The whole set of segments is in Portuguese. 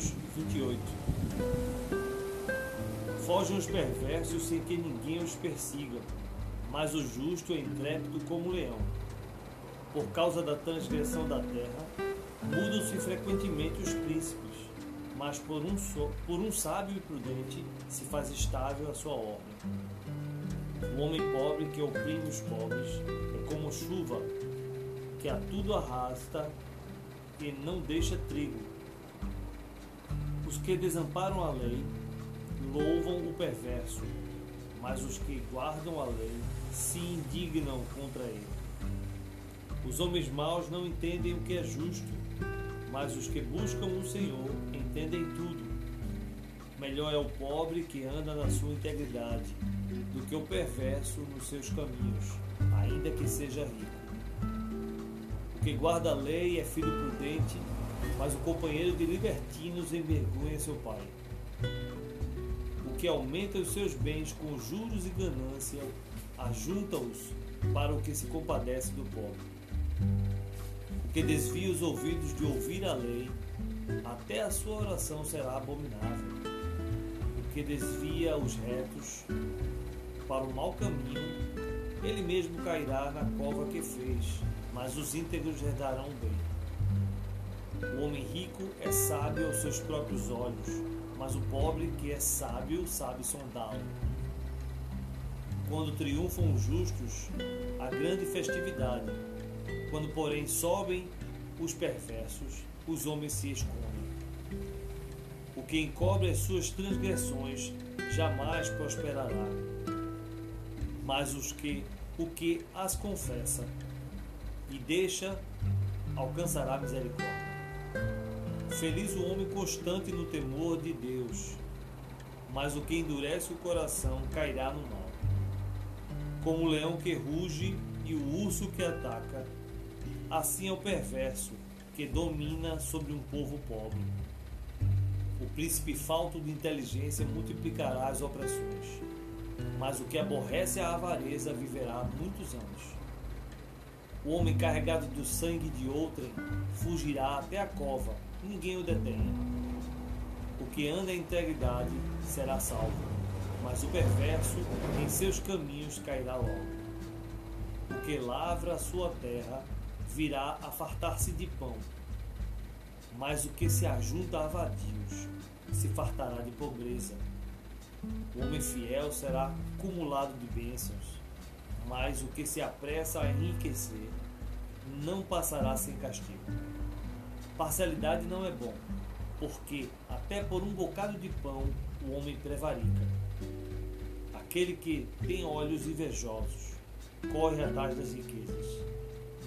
Provérbios 28. Fogem os perversos sem que ninguém os persiga, mas o justo é intrépido como o leão. Por causa da transgressão da terra, mudam-se frequentemente os príncipes, mas por um, so, por um sábio e prudente se faz estável a sua ordem. O homem pobre que oprime os pobres é como chuva que a tudo arrasta e não deixa trigo. Os que desamparam a lei louvam o perverso, mas os que guardam a lei se indignam contra ele. Os homens maus não entendem o que é justo, mas os que buscam o Senhor entendem tudo. Melhor é o pobre que anda na sua integridade do que o perverso nos seus caminhos, ainda que seja rico. O que guarda a lei é filho prudente, mas o companheiro de libertinos envergonha seu pai. O que aumenta os seus bens com juros e ganância, ajunta-os para o que se compadece do pobre. O que desvia os ouvidos de ouvir a lei, até a sua oração será abominável. O que desvia os retos para o mau caminho, ele mesmo cairá na cova que fez, mas os íntegros herdarão o bem. O homem rico é sábio aos seus próprios olhos, mas o pobre que é sábio sabe sondá-lo. Quando triunfam os justos, há grande festividade. Quando, porém, sobem os perversos, os homens se escondem. O que encobre as suas transgressões jamais prosperará mas os que o que as confessa e deixa alcançará misericórdia. Feliz o homem constante no temor de Deus, mas o que endurece o coração cairá no mal. Como o leão que ruge e o urso que ataca, assim é o perverso que domina sobre um povo pobre. O príncipe falto de inteligência multiplicará as opressões mas o que aborrece a avareza viverá muitos anos. O homem carregado do sangue de outrem fugirá até a cova, ninguém o detenha. O que anda em integridade será salvo, mas o perverso em seus caminhos cairá logo. O que lavra a sua terra virá a fartar-se de pão, mas o que se ajunta a vadios se fartará de pobreza. O homem fiel será cumulado de bênçãos, mas o que se apressa a enriquecer não passará sem castigo. Parcialidade não é bom, porque até por um bocado de pão o homem prevarica. Aquele que tem olhos invejosos corre atrás das riquezas,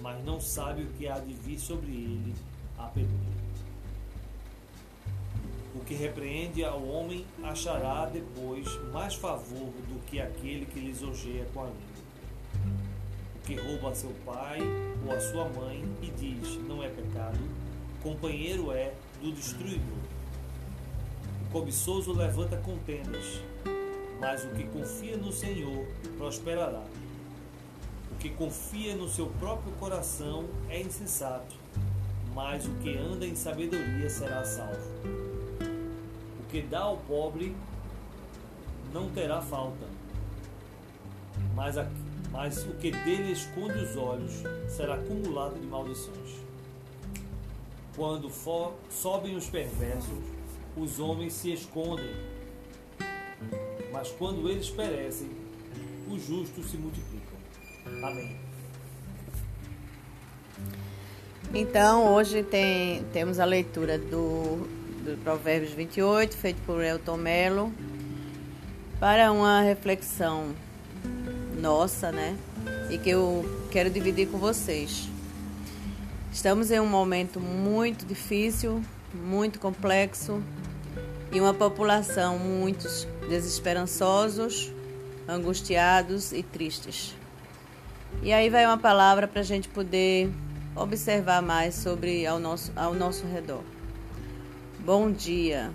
mas não sabe o que há de vir sobre ele a penúria. O que repreende ao homem achará depois mais favor do que aquele que lisonjeia com a língua. O que rouba a seu pai ou a sua mãe e diz não é pecado, companheiro é do destruidor. O cobiçoso levanta contendas, mas o que confia no Senhor prosperará. O que confia no seu próprio coração é insensato, mas o que anda em sabedoria será salvo que dá ao pobre não terá falta, mas, a, mas o que dele esconde os olhos será acumulado de maldições. Quando sobem os perversos, os homens se escondem, mas quando eles perecem, os justos se multiplicam. Amém. Então, hoje tem, temos a leitura do do Provérbios 28, feito por Elton Mello, para uma reflexão nossa, né? E que eu quero dividir com vocês. Estamos em um momento muito difícil, muito complexo e uma população muitos desesperançosos, angustiados e tristes. E aí vai uma palavra para a gente poder observar mais sobre ao nosso, ao nosso redor. Bom dia.